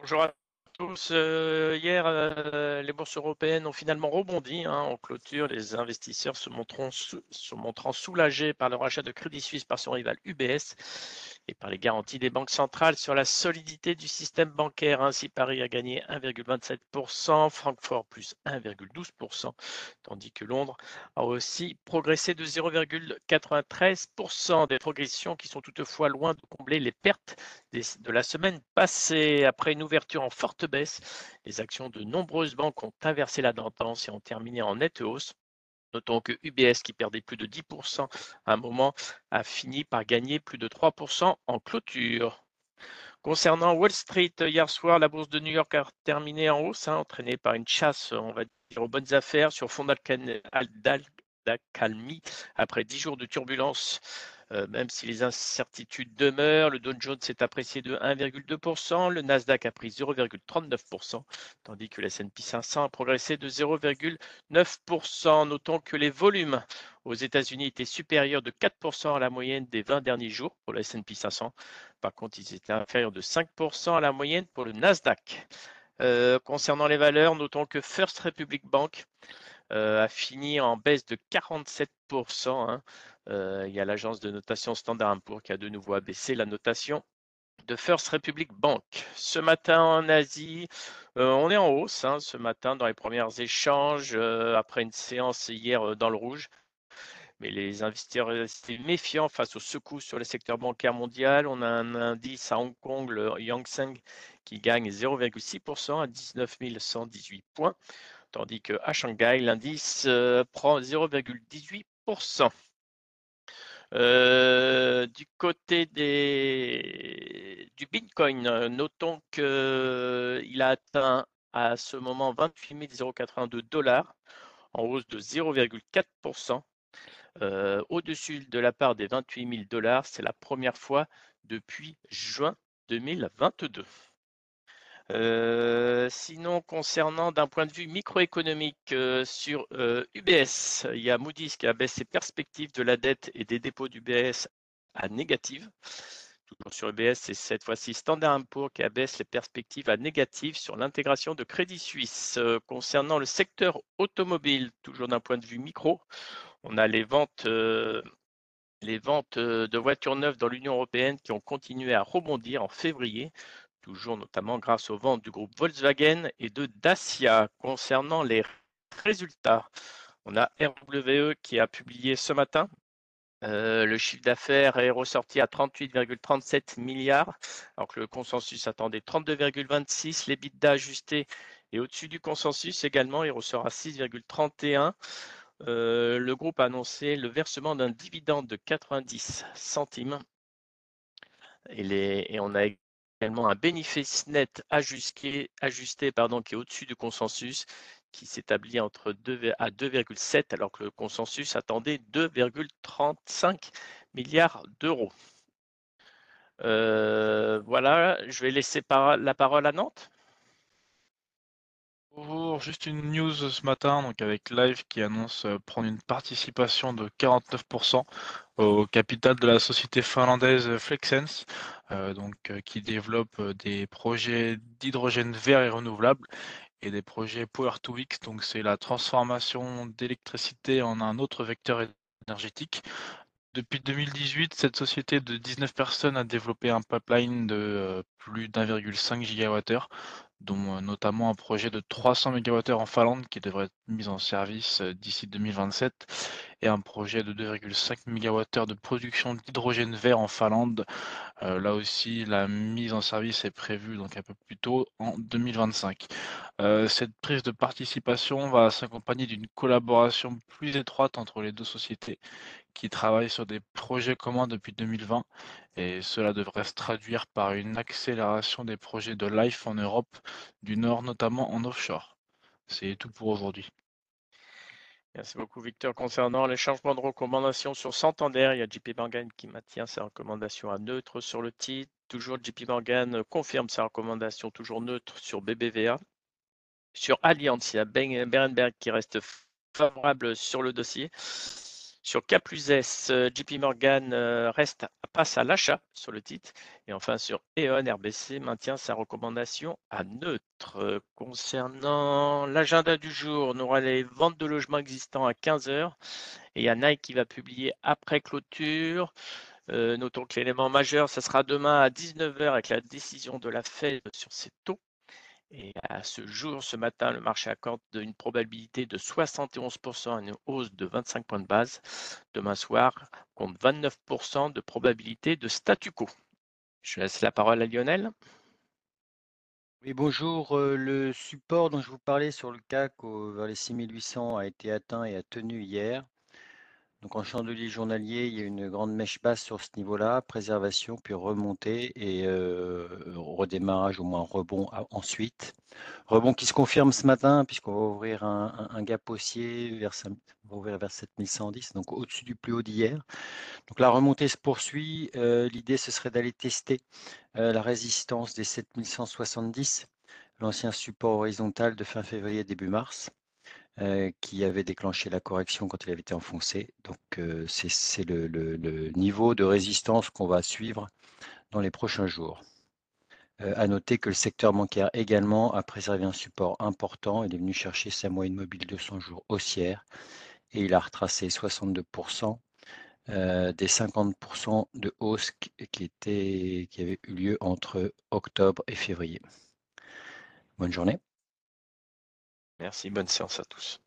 Bonjour à Euh, hier, euh, les bourses européennes ont finalement rebondi. Hein. En clôture, les investisseurs se, se montrant soulagés par le rachat de Crédit Suisse par son rival UBS et par les garanties des banques centrales sur la solidité du système bancaire. Ainsi, Paris a gagné 1,27%, Francfort plus 1,12%, tandis que Londres a aussi progressé de 0,93%. Des progressions qui sont toutefois loin de combler les pertes de la semaine passée. Après une ouverture en forte baisse, les actions de nombreuses banques ont inversé la tendance et ont terminé en nette hausse. Notons que UBS, qui perdait plus de 10% à un moment, a fini par gagner plus de 3% en clôture. Concernant Wall Street, hier soir, la bourse de New York a terminé en hausse, hein, entraînée par une chasse, on va dire, aux bonnes affaires sur fond d'accalmie après 10 jours de turbulence euh, même si les incertitudes demeurent. Le Dow Jones s'est apprécié de 1,2%, le Nasdaq a pris 0,39%, tandis que le S&P 500 a progressé de 0,9%. Notons que les volumes aux États-Unis étaient supérieurs de 4% à la moyenne des 20 derniers jours pour le S&P 500. Par contre, ils étaient inférieurs de 5% à la moyenne pour le Nasdaq. Euh, concernant les valeurs, notons que First Republic Bank a fini en baisse de 47%. Euh, il y a l'agence de notation Standard Poor's qui a de nouveau abaissé la notation de First Republic Bank. Ce matin en Asie, euh, on est en hausse hein, ce matin dans les premiers échanges euh, après une séance hier dans le rouge. Mais les investisseurs restent méfiants face aux secousses sur le secteur bancaire mondial. On a un indice à Hong Kong, le Yang Seng, qui gagne 0,6% à 19 118 points, tandis qu'à Shanghai, l'indice prend 0,18%. Euh, du côté du Bitcoin, notons qu'il a atteint à ce moment 28 082 dollars, en hausse de 0,4%. Euh, au-dessus de la part des 28 000 dollars, c'est la première fois depuis juin 2022. Euh, sinon, concernant d'un point de vue microéconomique euh, sur UBS, euh, il y a Moody's qui a baissé ses perspectives de la dette et des dépôts d'UBS à négative. Toujours sur UBS, c'est cette fois-ci Standard Poor's qui abaisse les perspectives à négative sur l'intégration de Crédit Suisse. concernant le secteur automobile, toujours d'un point de vue micro, on a les ventes de voitures neuves dans l'Union européenne qui ont continué à rebondir en février, toujours notamment grâce aux ventes du groupe Volkswagen et de Dacia. Concernant les résultats, on a RWE qui a publié ce matin. Euh, le chiffre d'affaires est ressorti à 38,37 milliards, alors que le consensus attendait 32,26. L'EBITDA ajusté est au-dessus du consensus également, il ressort à 6,31. Euh, le groupe a annoncé le versement d'un dividende de 90 centimes. Et, les, et on a également un bénéfice net ajusté, ajusté pardon, qui est au-dessus du consensus, qui s'établit entre 2 à 2,7 alors que le consensus attendait 2,35 milliards d'euros. Euh, voilà, je vais laisser la parole à Nantes. Bonjour, juste une news ce matin donc avec Live qui annonce euh, prendre une participation de 49% au capital de la société finlandaise Flexense, euh, donc, euh, qui développe des projets d'hydrogène vert et renouvelable et des projets Power to X, donc c'est la transformation d'électricité en un autre vecteur énergétique. Depuis 2018, cette société de 19 personnes a développé un pipeline de plus d'1,5 GWh dont euh, notamment un projet de 300 MWh en Finlande qui devrait être mis en service euh, d'ici 2027 et un projet de 2,5 MWh de production d'hydrogène vert en Finlande. Euh, là aussi, la mise en service est prévue donc un peu plus tôt en 2025. cette prise de participation va s'accompagner d'une collaboration plus étroite entre les deux sociétés qui travaillent sur des projets communs depuis 2020 et cela devrait se traduire par une accélération des projets de LIFE en Europe du Nord, notamment en offshore. C'est tout pour aujourd'hui. Merci beaucoup Victor. Concernant les changements de recommandation sur Santander, il y a JP Morgan qui maintient sa recommandation à neutre sur le titre. Toujours JP Morgan confirme sa recommandation toujours neutre sur BBVA. Sur Allianz, il y a Berenberg qui reste favorable sur le dossier. Sur K plus S, JP Morgan reste, passe à l'achat sur le titre. Et enfin sur E.ON, RBC maintient sa recommandation à neutre. Concernant l'agenda du jour, on aura les ventes de logements existants à 15h. Et il y a Nike qui va publier après clôture. notons que l'élément majeur, ce sera demain à 19h avec la décision de la Fed sur ses taux. Et à ce jour, ce matin, le marché accorde une probabilité de 71% à une hausse de 25 points de base. Demain soir, compte 29% de probabilité de statu quo. Je laisse la parole à Lionel. Oui, bonjour. Le support dont je vous parlais sur le CAC vers les 6800 a été atteint et a tenu hier. Donc en chandelier journalier, il y a une grande mèche basse sur ce niveau-là, préservation, puis remontée et euh, redémarrage, au moins rebond ensuite. Rebond qui se confirme ce matin, puisqu'on va ouvrir un, gap haussier vers, ouvrir vers 7110, donc au-dessus du plus haut d'hier. Donc la remontée se poursuit. Euh, l'idée, ce serait d'aller tester euh, la résistance des 7170, l'ancien support horizontal de fin février, début mars. Euh, qui avait déclenché la correction quand il avait été enfoncé. Donc euh, c'est le, niveau de résistance qu'on va suivre dans les prochains jours. Euh, à noter que le secteur bancaire également a préservé un support important. Il est venu chercher sa moyenne mobile de 100 jours haussière et il a retracé 62% des 50% de hausse qui, était, qui avait eu lieu entre octobre et février. Bonne journée. Merci, bonne séance à tous.